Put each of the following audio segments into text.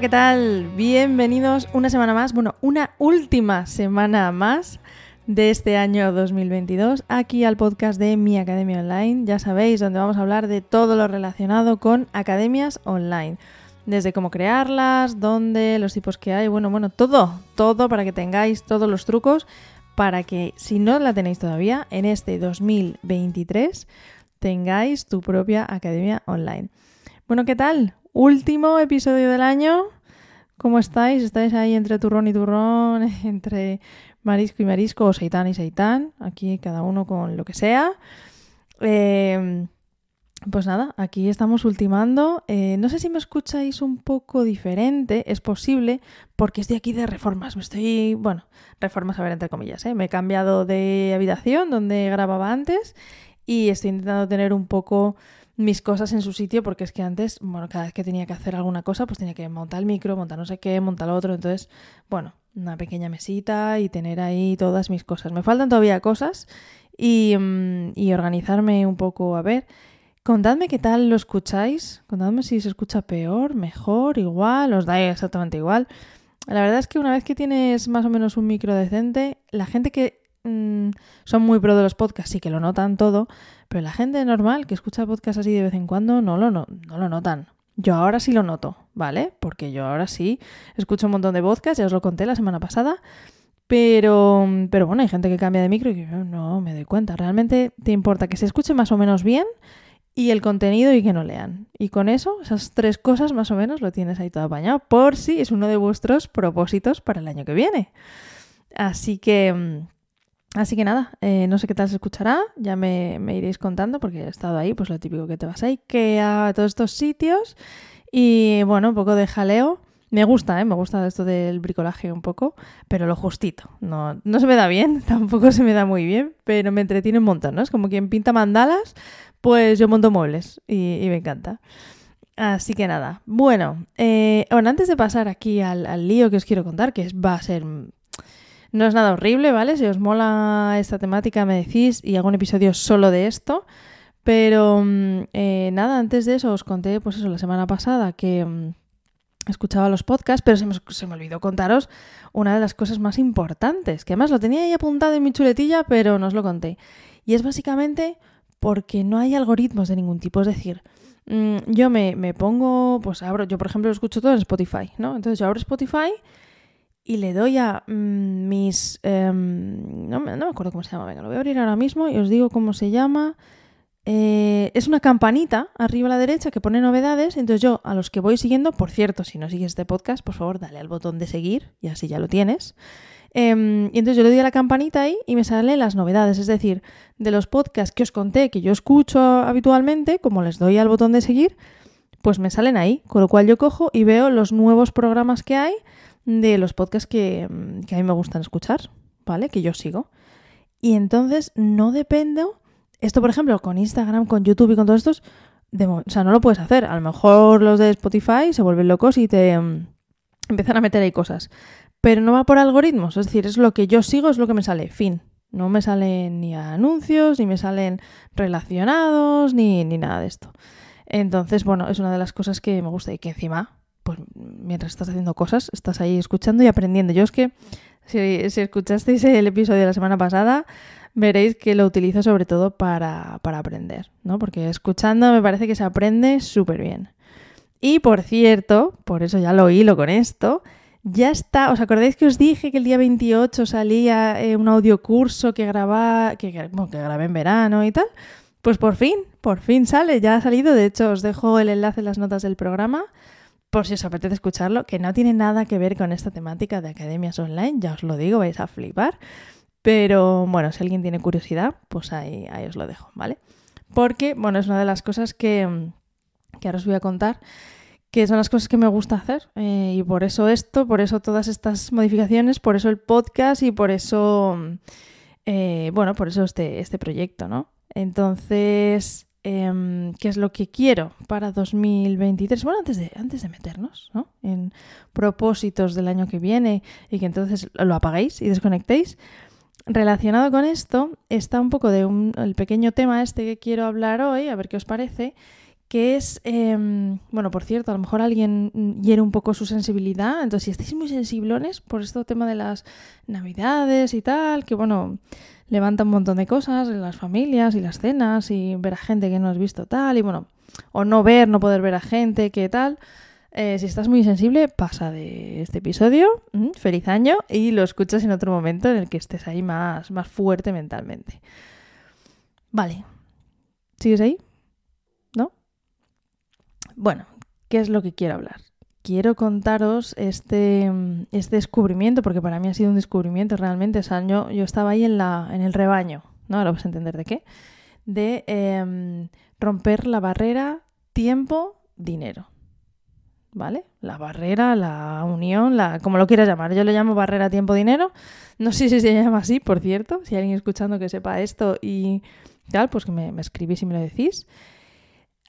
¿qué tal? Bienvenidos una semana más, bueno, una última semana más de este año 2022 aquí al podcast de Mi Academia Online. Ya sabéis, donde vamos a hablar de todo lo relacionado con academias online. Desde cómo crearlas, dónde, los tipos que hay, bueno, bueno, todo, todo para que tengáis todos los trucos para que si no la tenéis todavía, en este 2023 tengáis tu propia academia online. Bueno, ¿qué tal? Último episodio del año. ¿Cómo estáis? ¿Estáis ahí entre turrón y turrón, entre marisco y marisco, o seitán y seitán? Aquí cada uno con lo que sea. Eh, pues nada, aquí estamos ultimando. Eh, no sé si me escucháis un poco diferente, es posible, porque estoy aquí de reformas. Me estoy, bueno, reformas a ver entre comillas, ¿eh? Me he cambiado de habitación donde grababa antes y estoy intentando tener un poco mis cosas en su sitio porque es que antes, bueno, cada vez que tenía que hacer alguna cosa, pues tenía que montar el micro, montar no sé qué, montar lo otro. Entonces, bueno, una pequeña mesita y tener ahí todas mis cosas. Me faltan todavía cosas y, mm, y organizarme un poco a ver. Contadme qué tal lo escucháis, contadme si se escucha peor, mejor, igual, os da exactamente igual. La verdad es que una vez que tienes más o menos un micro decente, la gente que mmm, son muy pro de los podcasts sí que lo notan todo, pero la gente normal que escucha podcasts así de vez en cuando no lo, no, no lo notan. Yo ahora sí lo noto, ¿vale? Porque yo ahora sí escucho un montón de podcasts, ya os lo conté la semana pasada, pero, pero bueno, hay gente que cambia de micro y que no me doy cuenta. Realmente te importa que se escuche más o menos bien y el contenido y que no lean. Y con eso, esas tres cosas más o menos lo tienes ahí todo apañado, por si es uno de vuestros propósitos para el año que viene. Así que, mm, así que nada, eh, no sé qué tal se escuchará, ya me, me, iréis contando porque he estado ahí, pues lo típico que te vas ahí, que a todos estos sitios y bueno, un poco de jaleo. Me gusta, ¿eh? me gusta esto del bricolaje un poco, pero lo justito. No, no se me da bien, tampoco se me da muy bien, pero me entretiene un montón, ¿no? Es como quien pinta mandalas, pues yo monto muebles y, me encanta. Así que nada, bueno, eh, bueno, antes de pasar aquí al, al, lío que os quiero contar, que va a ser... No es nada horrible, ¿vale? Si os mola esta temática me decís y hago un episodio solo de esto. Pero eh, nada, antes de eso os conté, pues eso, la semana pasada que mm, escuchaba los podcasts, pero se me, se me, olvidó contaros una de las cosas más importantes, que además lo tenía ahí apuntado en mi chuletilla, pero no os lo conté. Y es básicamente porque no hay algoritmos de ningún tipo. Es decir, mmm, yo me, me, pongo, pues abro, yo por ejemplo lo escucho todo en Spotify, ¿no? Entonces yo abro Spotify y le doy a mmm, mis... Eh, no, no, me acuerdo cómo se llama, venga, lo voy a abrir ahora mismo y os digo cómo se llama. Eh, es una campanita arriba a la derecha que pone novedades. Entonces yo a los que voy siguiendo, por cierto, si no sigues este podcast, por favor dale al botón de seguir y así ya lo tienes. Eh, y entonces yo le doy a la campanita ahí y me salen las novedades. Es decir, de los podcasts que os conté que yo escucho habitualmente, como les doy al botón de seguir, pues me salen ahí. Con lo cual yo cojo y veo los nuevos programas que hay de los podcasts que, que a mí me gustan escuchar, ¿vale? Que yo sigo. Y entonces no dependo esto, por ejemplo, con Instagram, con YouTube y con todos estos, de, o sea, no lo puedes hacer. A lo mejor los de Spotify se vuelven locos y te um, empiezan a meter ahí cosas. Pero no va por algoritmos, es decir, es lo que yo sigo, es lo que me sale, fin. No me salen ni anuncios, ni me salen relacionados, ni, ni nada de esto. Entonces, bueno, es una de las cosas que me gusta y que encima, mientras estás haciendo cosas, estás ahí escuchando y aprendiendo. Yo es que, si, escuchasteis el episodio de la semana pasada, veréis que lo utilizo sobre todo para, para aprender, ¿no? Porque escuchando me parece que se aprende súper bien. Y por cierto, por eso ya lo hilo con esto, ya está, ¿os acordáis que os dije que el día 28 salía eh, un audiocurso que grababa, que grabé en verano y tal? Pues por fin, por fin sale, ya ha salido, de hecho os dejo el enlace en las notas del programa por si os apetece escucharlo, que no tiene nada que ver con esta temática de academias online, ya os lo digo, vais a flipar. Pero bueno, si alguien tiene curiosidad, pues ahí, os lo dejo, ¿vale? Porque, bueno, es una de las cosas que, que ahora os voy a contar, que son las cosas que me gusta hacer. Eh, y por eso esto, por eso todas estas modificaciones, por eso el podcast y por eso, eh, bueno, por eso este, este proyecto, ¿no? Entonces, eh, ¿qué es lo que quiero para 2023? Bueno, antes de, antes de meternos ¿no? en propósitos del año que viene y que entonces lo apaguéis y desconectéis, relacionado con esto está un poco de un, el pequeño tema este que quiero hablar hoy, a ver qué os parece, que es, em, bueno, por cierto, a lo mejor alguien hiere un poco su sensibilidad, entonces si estáis muy sensiblones por este tema de las navidades y tal, que bueno, levanta un montón de cosas en las familias y las cenas y ver a gente que no has visto tal y bueno, o no ver, no poder ver a gente que tal. Eh, si estás muy sensible, pasa de este episodio. feliz año y lo escuchas en otro momento en el que estés ahí más, más fuerte mentalmente. Vale. ¿Sigues ahí? Bueno, ¿qué es lo que quiero hablar? Quiero contaros este, este descubrimiento, porque para mí ha sido un descubrimiento realmente. ese año yo estaba ahí en, la, en el rebaño, ¿no? Ahora vas a entender de qué. De em, romper la barrera tiempo-dinero. ¿Vale? La barrera, la unión, la como lo quieras llamar. Yo le llamo barrera tiempo-dinero. No sé si se llama así, por cierto. Si hay alguien escuchando que sepa esto y tal, pues que me, me escribís y me lo decís.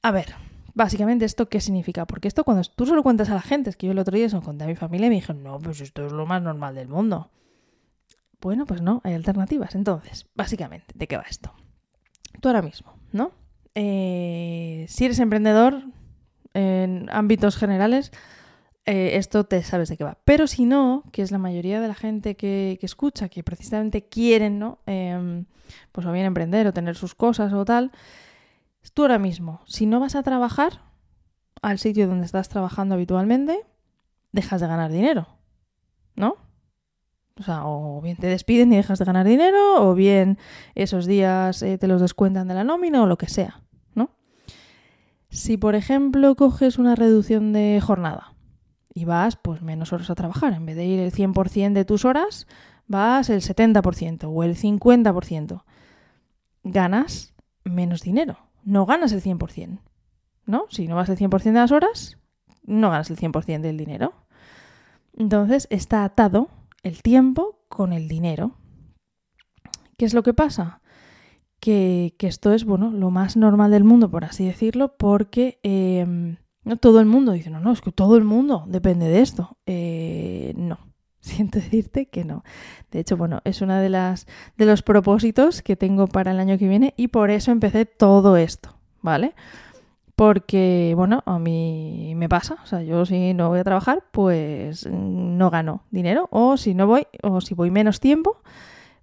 A ver, Básicamente, ¿esto qué significa? Porque esto cuando tú solo cuentas a la gente, es que yo el otro día se lo conté a mi familia y me dijeron, no, pues esto es lo más normal del mundo. Bueno, pues no, hay alternativas. Entonces, básicamente, ¿de qué va esto? Tú ahora mismo, ¿no? Eh, si eres emprendedor en ámbitos generales, eh, esto te sabes de qué va. Pero si no, que es la mayoría de la gente que, escucha, que precisamente quieren, ¿no? Em, pues o bien emprender o tener sus cosas o tal, Tú ahora mismo, si no vas a trabajar al sitio donde estás trabajando habitualmente, dejas de ganar dinero, ¿no? O sea, o bien te despiden y dejas de ganar dinero, o bien esos días eh, te los descuentan de la nómina o lo que sea, ¿no? Si, por ejemplo, coges una reducción de jornada y vas pues menos horas a trabajar, en vez de ir el 100% de tus horas, vas el 70% o el 50%, ganas menos dinero no ganas el 100%, ¿no? Si no vas el 100% de las horas, no ganas el 100% del dinero. Entonces está atado el tiempo con el dinero. ¿Qué es lo que pasa? Que, esto es, bueno, lo más normal del mundo, por así decirlo, porque em, no todo el mundo dice, no, no, es que todo el mundo depende de esto. Eh, no, siento decirte que no. De hecho, bueno, es una de las de los propósitos que tengo para el año que viene y por eso empecé todo esto, ¿vale? Porque, bueno, a mí me pasa, o sea, yo si no voy a trabajar, pues no gano dinero o si no voy o si voy menos tiempo,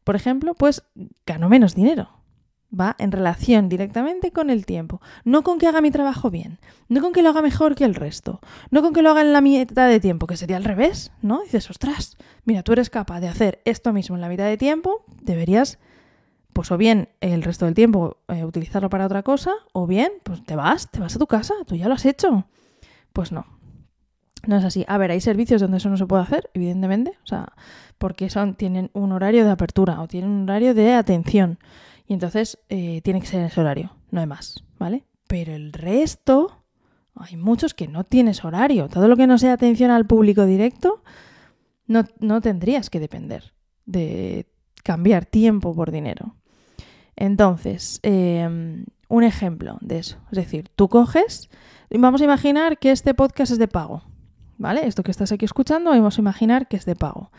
por ejemplo, pues gano menos dinero va en relación directamente con el tiempo. No con que haga mi trabajo bien, no con que lo haga mejor que el resto, no con que lo haga en la mitad de tiempo, que sería al revés, ¿no? dices, ostras, mira, tú eres capaz de hacer esto mismo en la mitad de tiempo, deberías, pues o bien el resto del tiempo eh, utilizarlo para otra cosa, o bien, pues te vas, te vas a tu casa, tú ya lo has hecho. Pues no. No es así. A ver, hay servicios donde eso no se puede hacer, evidentemente, o sea, porque son, tienen un horario de apertura o tienen un horario de atención. Y entonces eh, tiene que ser en ese horario, no hay más, ¿vale? Pero el resto, hay muchos que no tienes horario. Todo lo que no sea atención al público directo, no, no tendrías que depender de cambiar tiempo por dinero. Entonces, em, un ejemplo de eso. Es decir, tú coges, vamos a imaginar que este podcast es de pago, ¿vale? Esto que estás aquí escuchando, vamos a imaginar que es de pago.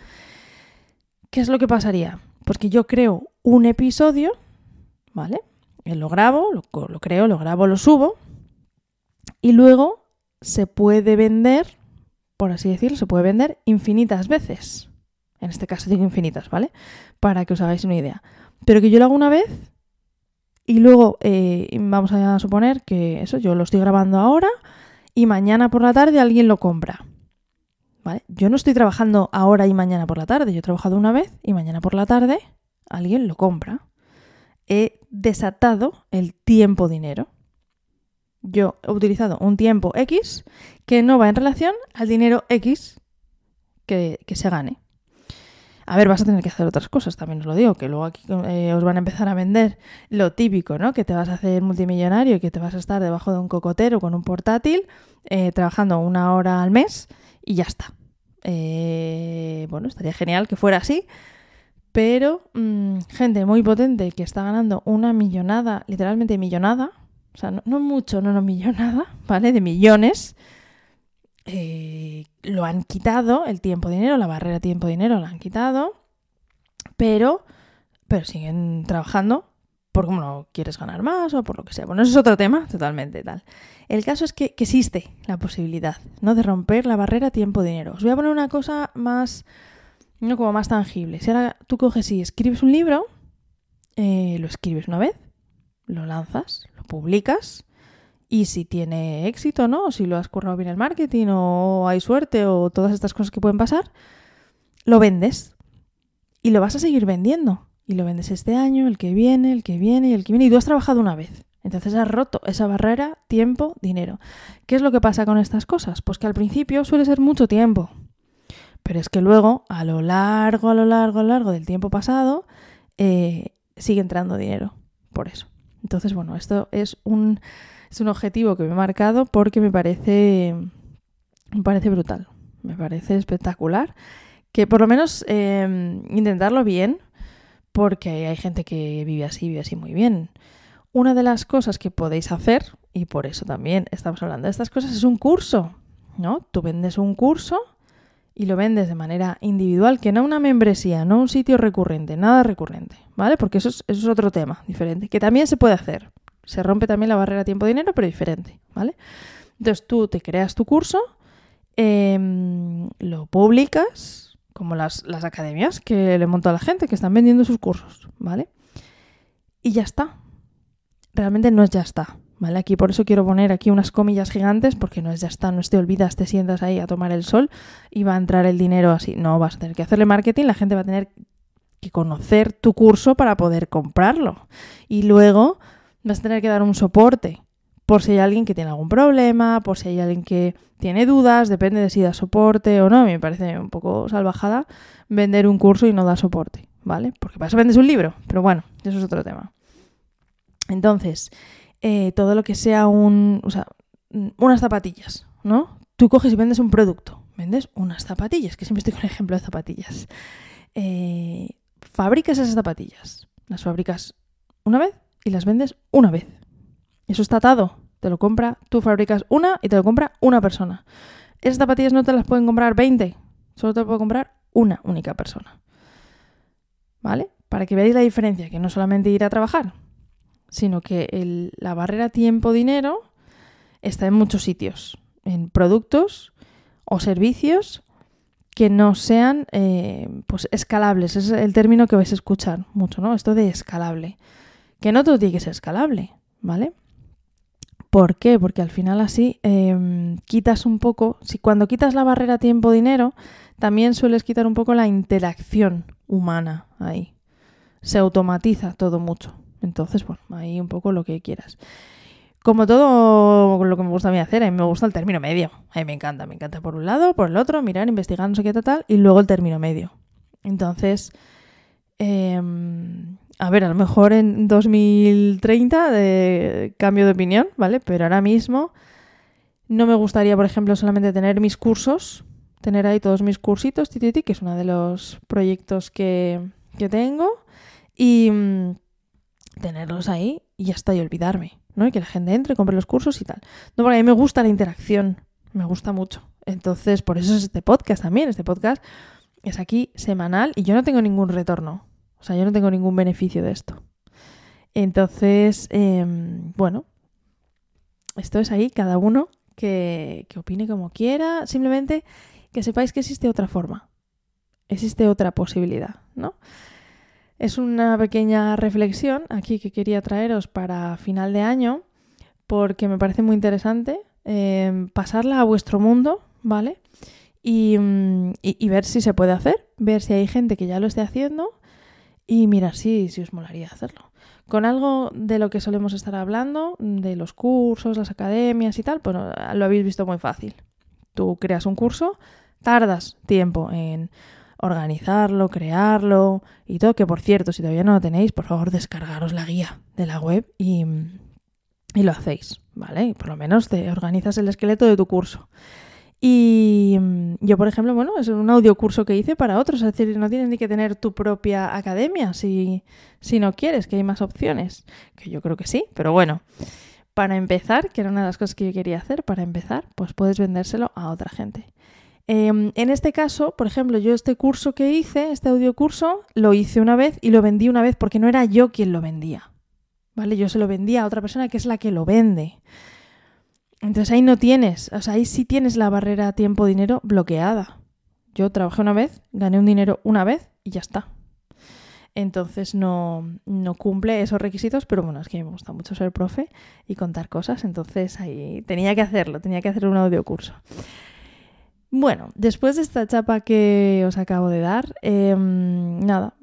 ¿Qué es lo que pasaría? Pues que yo creo un episodio ¿vale? Eh, lo grabo, lo, creo, lo grabo, lo subo y luego se puede vender, por así decirlo, se puede vender infinitas veces. En este caso digo infinitas, ¿vale? Para que os hagáis una idea. Pero que yo lo hago una vez y luego eh, vamos a suponer que eso, yo lo estoy grabando ahora y mañana por la tarde alguien lo compra. ¿Vale? Yo no estoy trabajando ahora y mañana por la tarde, yo he trabajado una vez y mañana por la tarde alguien lo compra he desatado el tiempo dinero. Yo he utilizado un tiempo X que no va en relación al dinero X que, se gane. A ver, vas a tener que hacer otras cosas, también os lo digo, que luego aquí eh, os van a empezar a vender lo típico, ¿no? Que te vas a hacer multimillonario y que te vas a estar debajo de un cocotero con un portátil, eh, trabajando una hora al mes y ya está. Eh, bueno, estaría genial que fuera así, pero mm, gente muy potente que está ganando una millonada, literalmente millonada, o sea, no, mucho, no, no millonada, ¿vale? De millones, eh, lo han quitado, el tiempo-dinero, la barrera tiempo-dinero lo han quitado, pero, pero siguen trabajando por cómo no quieres ganar más o por lo que sea. Bueno, eso es otro tema totalmente tal. El caso es que, existe la posibilidad, ¿no? De romper la barrera tiempo-dinero. Os voy a poner una cosa más, no como más tangible. Si ahora tú coges y escribes un libro, eh, lo escribes una vez, lo lanzas, lo publicas y si tiene éxito, ¿no? O si lo has currado bien el marketing o hay suerte o todas estas cosas que pueden pasar, lo vendes y lo vas a seguir vendiendo. Y lo vendes este año, el que viene, el que viene y el que viene. Y tú has trabajado una vez. Entonces has roto esa barrera tiempo, dinero. ¿Qué es lo que pasa con estas cosas? Pues que al principio suele ser mucho tiempo. Pero es que luego, a lo largo, a lo largo, a lo largo del tiempo pasado, eh, sigue entrando dinero. Por eso. Entonces, bueno, esto es un, es un objetivo que me he marcado porque me parece, me parece brutal. Me parece espectacular. Que por lo menos eh, intentarlo bien, porque hay gente que vive así, vive así muy bien. Una de las cosas que podéis hacer, y por eso también estamos hablando de estas cosas, es un curso, ¿no? Tú vendes un curso y lo vendes de manera individual, que no una membresía, no un sitio recurrente, nada recurrente, ¿vale? Porque eso es, otro tema diferente, que también se puede hacer. Se rompe también la barrera tiempo-dinero, pero diferente, ¿vale? Entonces tú te creas tu curso, em, lo publicas, como las, academias que le monto a la gente, que están vendiendo sus cursos, ¿vale? Y ya está. Realmente no es ya está, ¿vale? Aquí por eso quiero poner aquí unas comillas gigantes, porque no es ya está, no te olvidas, te sientas ahí a tomar el sol y va a entrar el dinero así. No, vas a tener que hacerle marketing, la gente va a tener que conocer tu curso para poder comprarlo. Y luego vas a tener que dar un soporte por si hay alguien que tiene algún problema, por si hay alguien que tiene dudas, depende de si da soporte o no. Me parece un poco salvajada vender un curso y no dar soporte, ¿vale? Porque para eso vendes un libro, pero bueno, eso es otro tema. Entonces, eh, todo lo que sea un, o sea, unas zapatillas, ¿no? Tú coges y vendes un producto, vendes unas zapatillas, que siempre estoy con el ejemplo de zapatillas. Eh, fabricas esas zapatillas, las fabricas una vez y las vendes una vez. Eso está atado. Te lo compra, tú fabricas una y te lo compra una persona. Esas zapatillas no te las pueden comprar 20, solo te lo puede comprar una única persona. ¿Vale? Para que veáis la diferencia, que no solamente ir a trabajar, sino que la barrera tiempo-dinero está en muchos sitios, en productos o servicios que no sean eh, pues escalables. Es el término que vais a escuchar mucho, ¿no? Esto de escalable. Que no todo tiene que ser escalable, ¿vale? ¿Por qué? Porque al final así em, quitas un poco, si cuando quitas la barrera tiempo-dinero, también sueles quitar un poco la interacción humana ahí. Se automatiza todo mucho. Entonces, bueno, ahí un poco lo que quieras. Como todo lo que me gusta a mí hacer, a mí me gusta el término medio. A mí me encanta, me encanta por un lado, por el otro, mirar, investigar, no sé qué tal, y luego el término medio. Entonces, eh, a ver, a lo mejor en 2030 de cambio de opinión, ¿vale? Pero ahora mismo no me gustaría, por ejemplo, solamente tener mis cursos, tener ahí todos mis cursitos, que es uno de los proyectos que, tengo, y tenerlos ahí y ya está, y olvidarme, ¿no? Y que la gente entre, compre los cursos y tal. No, porque a mí me gusta la interacción, me gusta mucho. Entonces, por eso es este podcast también. Este podcast es aquí semanal y yo no tengo ningún retorno. O sea, yo no tengo ningún beneficio de esto. Entonces, em, bueno, esto es ahí, cada uno que, que opine como quiera. Simplemente que sepáis que existe otra forma. Existe otra posibilidad, ¿no? Es una pequeña reflexión aquí que quería traeros para final de año porque me parece muy interesante em, pasarla a vuestro mundo, ¿vale? Y, mm, y, y, ver si se puede hacer, ver si hay gente que ya lo esté haciendo y mira, sí, sí os molaría hacerlo. Con algo de lo que solemos estar hablando, de los cursos, las academias y tal, pues lo habéis visto muy fácil. Tú creas un curso, tardas tiempo en organizarlo, crearlo y todo, que por cierto, si todavía no lo tenéis, por favor descargaros la guía de la web y, y lo hacéis, ¿vale? Y por lo menos te organizas el esqueleto de tu curso. Y yo, por ejemplo, bueno, es un audio curso que hice para otros, es decir, no tienes ni que tener tu propia academia si, si no quieres, que hay más opciones, que yo creo que sí, pero bueno, para empezar, que era una de las cosas que yo quería hacer, para empezar, pues puedes vendérselo a otra gente. Em, en este caso, por ejemplo, yo este curso que hice, este audio curso, lo hice una vez y lo vendí una vez porque no era yo quien lo vendía. ¿vale? Yo se lo vendía a otra persona que es la que lo vende. Entonces ahí no tienes, o sea, ahí sí tienes la barrera tiempo-dinero bloqueada. Yo trabajé una vez, gané un dinero una vez y ya está. Entonces no, no cumple esos requisitos, pero bueno, es que me gusta mucho ser profe y contar cosas, entonces ahí tenía que hacerlo, tenía que hacer un audio curso. Bueno, después de esta chapa que os acabo de dar, em, nada,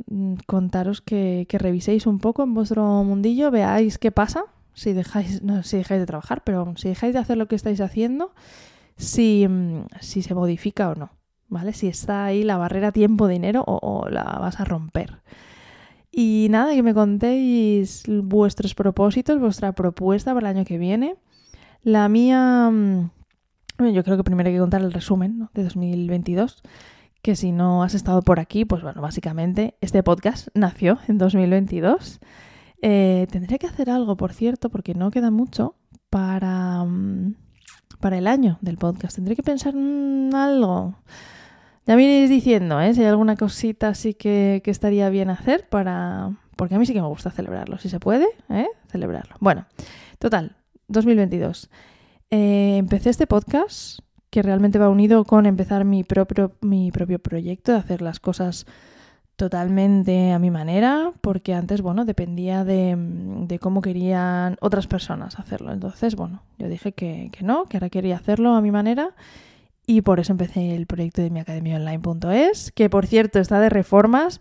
contaros que, reviséis un poco en vuestro mundillo, veáis qué pasa, si dejáis, no si dejáis de trabajar, pero si dejáis de hacer lo que estáis haciendo, si, mm, si se modifica o no, ¿vale? Si está ahí la barrera tiempo-dinero o, o, la vas a romper. Y nada, que me contéis vuestros propósitos, vuestra propuesta para el año que viene. La mía, yo creo que primero hay que contar el resumen de 2022 que si no has estado por aquí, pues bueno, básicamente este podcast nació en 2022 eh, tendré que hacer algo, por cierto, porque no queda mucho para, mm, para el año del podcast. Tendré que pensar en algo. Ya me iréis diciendo, ¿eh? Si hay alguna cosita así que, que, estaría bien hacer para... Porque a mí sí que me gusta celebrarlo. Si se puede, ¿eh? Celebrarlo. Bueno, total, 2022. Eh, empecé este podcast que realmente va unido con empezar mi propio, mi propio proyecto de hacer las cosas totalmente a mi manera, porque antes, bueno, dependía de, de, cómo querían otras personas hacerlo. Entonces, bueno, yo dije que, que, no, que ahora quería hacerlo a mi manera y por eso empecé el proyecto de mi online.es, que por cierto está de reformas.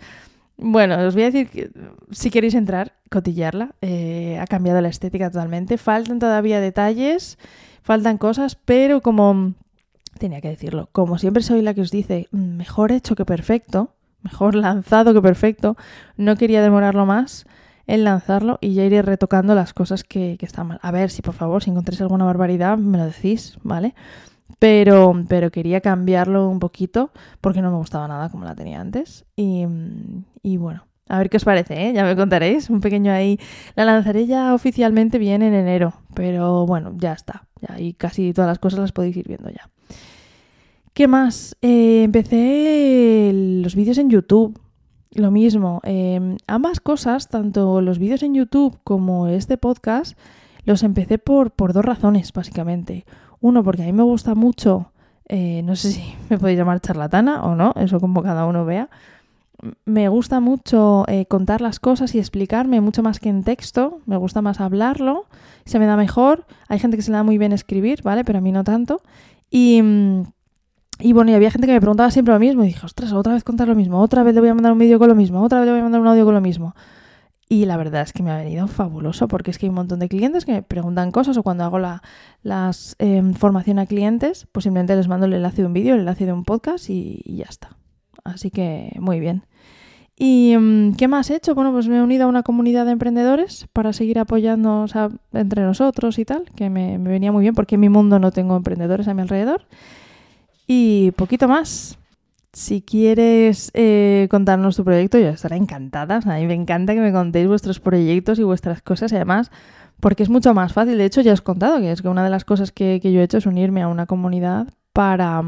Bueno, os voy a decir que si queréis entrar, cotillarla, eh, ha cambiado la estética totalmente. Faltan todavía detalles, faltan cosas, pero como tenía que decirlo, como siempre soy la que os dice, mejor hecho que perfecto, mejor lanzado que perfecto. No quería demorarlo más en lanzarlo y ya iré retocando las cosas que, están mal. A ver si por favor, si encontréis alguna barbaridad, me lo decís, ¿vale? Pero, pero quería cambiarlo un poquito porque no me gustaba nada como la tenía antes. Y, y bueno, a ver qué os parece, ¿eh? ya me contaréis. Un pequeño ahí. La lanzaré ya oficialmente bien en enero, pero bueno, ya está. Ya, y casi todas las cosas las podéis ir viendo ya. ¿Qué más? Eh, empecé los vídeos en YouTube. Lo mismo. Eh, ambas cosas, tanto los vídeos en YouTube como este podcast, los empecé por, por dos razones, básicamente. Uno, porque a mí me gusta mucho, eh, no sé si me podéis llamar charlatana o no, eso como cada uno vea. Me gusta mucho eh, contar las cosas y explicarme mucho más que en texto. Me gusta más hablarlo, se me da mejor. Hay gente que se le da muy bien escribir, ¿vale? Pero a mí no tanto. Y mm, y bueno, y había gente que me preguntaba siempre lo mismo y dije, ostras, otra vez contar lo mismo, otra vez le voy a mandar un vídeo con lo mismo, otra vez le voy a mandar un audio con lo mismo. Y la verdad es que me ha venido fabuloso porque es que hay un montón de clientes que me preguntan cosas o cuando hago la las, eh, formación a clientes, pues simplemente les mando el enlace de un vídeo, el enlace de un podcast y ya está. Así que muy bien. ¿Y um, qué más he hecho? Bueno, pues me he unido a una comunidad de emprendedores para seguir sea, entre nosotros y tal, que me, venía muy bien porque en mi mundo no tengo emprendedores a mi alrededor. Y poquito más. Si quieres eh, contarnos tu proyecto, yo estaré encantada. a mí me encanta que me contéis vuestros proyectos y vuestras cosas, y además, porque es mucho más fácil. De hecho, ya os he contado que es que una de las cosas que, que yo he hecho es unirme a una comunidad para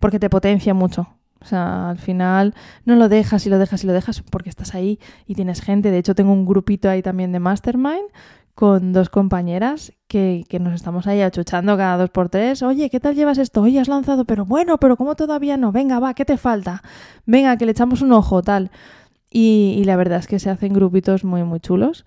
porque te potencia mucho. O sea, al final no lo dejas y lo dejas y lo dejas porque estás ahí y tienes gente. De hecho, tengo un grupito ahí también de Mastermind con dos compañeras que, que, nos estamos ahí achuchando cada dos por tres. Oye, ¿qué tal llevas esto? Oye, has lanzado, pero bueno, pero ¿cómo todavía no? Venga, va, ¿qué te falta? Venga, que le echamos un ojo, tal. Y, y la verdad es que se hacen grupitos muy, muy chulos.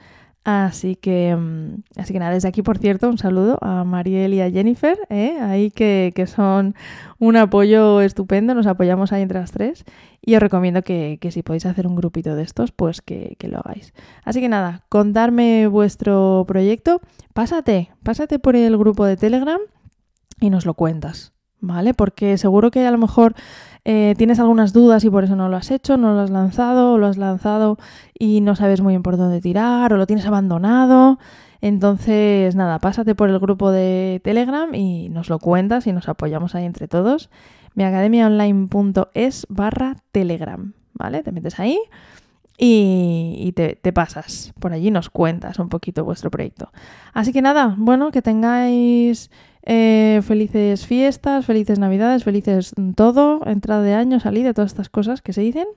Así que, mm, así que nada, desde aquí, por cierto, un saludo a Mariel y a Jennifer, ¿eh? ahí que, que, son un apoyo estupendo, nos apoyamos ahí entre las tres y os recomiendo que, que si podéis hacer un grupito de estos, pues que, que, lo hagáis. Así que nada, contarme vuestro proyecto, pásate, pásate por el grupo de Telegram y nos lo cuentas, ¿vale? Porque seguro que a lo mejor eh, tienes algunas dudas y por eso no lo has hecho, no lo has lanzado, o lo has lanzado y no sabes muy bien por dónde tirar, o lo tienes abandonado. Entonces, nada, pásate por el grupo de Telegram y nos lo cuentas y nos apoyamos ahí entre todos. miacademiaonline.es barra Telegram, ¿vale? Te metes ahí y, y te, te, pasas por allí nos cuentas un poquito vuestro proyecto. Así que nada, bueno, que tengáis eh, felices fiestas, felices navidades, felices todo, entrada de año, salida, todas estas cosas que se dicen.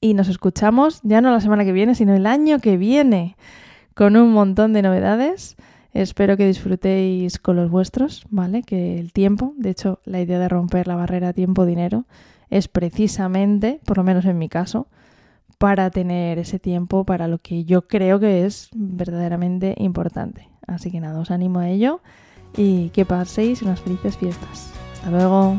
Y nos escuchamos ya no la semana que viene, sino el año que viene con un montón de novedades. Espero que disfrutéis con los vuestros, ¿vale? Que el tiempo, de hecho, la idea de romper la barrera tiempo-dinero es precisamente, por lo menos en mi caso, para tener ese tiempo para lo que yo creo que es verdaderamente importante. Así que nada, os animo a ello y que paséis unas felices fiestas. Hasta luego.